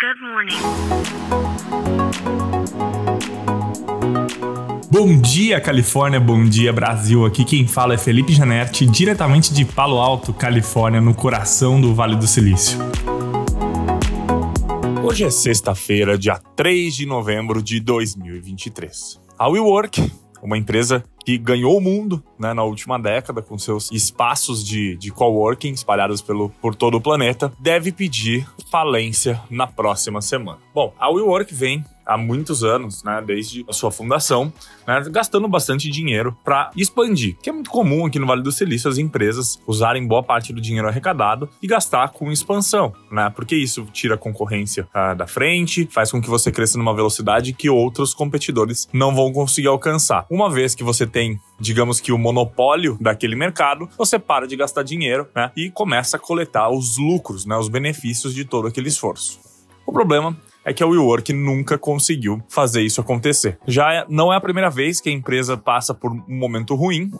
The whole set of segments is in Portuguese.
Good morning. Bom dia, Califórnia, bom dia, Brasil. Aqui quem fala é Felipe Janetti, diretamente de Palo Alto, Califórnia, no coração do Vale do Silício. Hoje é sexta-feira, dia 3 de novembro de 2023. A WeWork, uma empresa que ganhou o mundo né, na última década com seus espaços de, de coworking espalhados pelo, por todo o planeta, deve pedir falência na próxima semana. Bom, a WeWork vem há muitos anos, né, desde a sua fundação, né, gastando bastante dinheiro para expandir, que é muito comum aqui no Vale do Silício as empresas usarem boa parte do dinheiro arrecadado e gastar com expansão, né, porque isso tira a concorrência uh, da frente, faz com que você cresça numa velocidade que outros competidores não vão conseguir alcançar. Uma vez que você tem digamos que o monopólio daquele mercado, você para de gastar dinheiro né, e começa a coletar os lucros, né, os benefícios de todo aquele esforço. O problema é que a WeWork nunca conseguiu fazer isso acontecer. Já é, não é a primeira vez que a empresa passa por um momento ruim.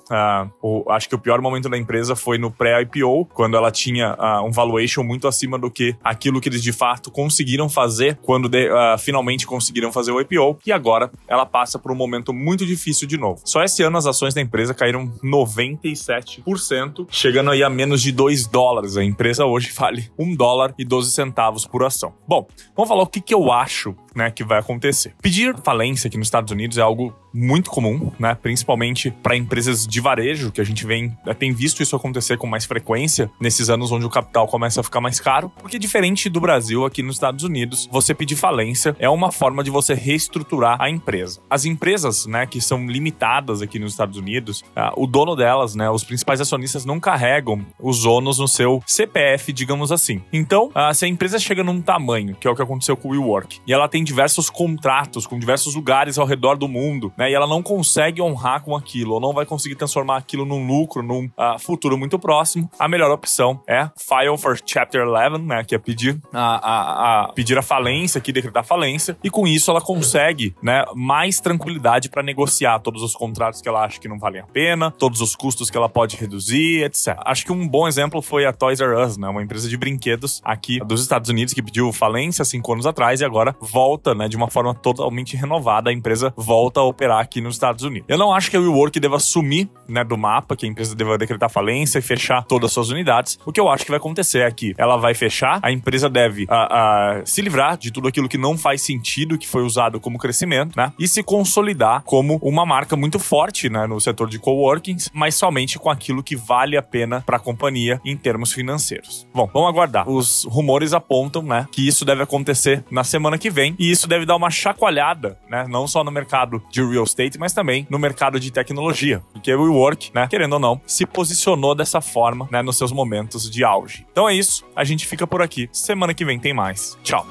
Uh, acho que o pior momento da empresa foi no pré-IPO, quando ela tinha uh, um valuation muito acima do que aquilo que eles de fato conseguiram fazer quando de, uh, finalmente conseguiram fazer o IPO. E agora ela passa por um momento muito difícil de novo. Só esse ano as ações da empresa caíram 97%, chegando aí a menos de 2 dólares. A empresa hoje vale 1 dólar e 12 centavos por ação. Bom, vamos falar o que, que eu acho né, que vai acontecer. Pedir falência aqui nos Estados Unidos é algo muito comum, né, principalmente para empresas de varejo, que a gente vem, eh, tem visto isso acontecer com mais frequência nesses anos onde o capital começa a ficar mais caro, porque diferente do Brasil, aqui nos Estados Unidos, você pedir falência é uma forma de você reestruturar a empresa. As empresas, né, que são limitadas aqui nos Estados Unidos, uh, o dono delas, né, os principais acionistas não carregam os ônus no seu CPF, digamos assim. Então, uh, se a empresa chega num tamanho, que é o que aconteceu com o WeWork, e ela tem diversos contratos com diversos lugares ao redor do mundo, né? E ela não consegue honrar com aquilo, ou não vai conseguir transformar aquilo num lucro num uh, futuro muito próximo. A melhor opção é file for Chapter 11, né? Que é pedir a, a, a pedir a falência, aqui decretar falência, e com isso ela consegue, né? Mais tranquilidade para negociar todos os contratos que ela acha que não valem a pena, todos os custos que ela pode reduzir, etc. Acho que um bom exemplo foi a Toys R Us, né? Uma empresa de brinquedos aqui dos Estados Unidos que pediu falência cinco anos atrás e agora volta né, de uma forma totalmente renovada, a empresa volta a operar aqui nos Estados Unidos. Eu não acho que a WeWork deva sumir, né, do mapa, que a empresa deva decretar falência e fechar todas as suas unidades. O que eu acho que vai acontecer é que ela vai fechar, a empresa deve a, a, se livrar de tudo aquilo que não faz sentido, que foi usado como crescimento, né, e se consolidar como uma marca muito forte, né, no setor de coworkings, mas somente com aquilo que vale a pena para a companhia em termos financeiros. Bom, vamos aguardar. Os rumores apontam, né, que isso deve acontecer na semana que vem e isso deve dar uma chacoalhada, né? Não só no mercado de real estate, mas também no mercado de tecnologia. Porque o WeWork, né, querendo ou não, se posicionou dessa forma, né, nos seus momentos de auge. Então é isso, a gente fica por aqui. Semana que vem tem mais. Tchau.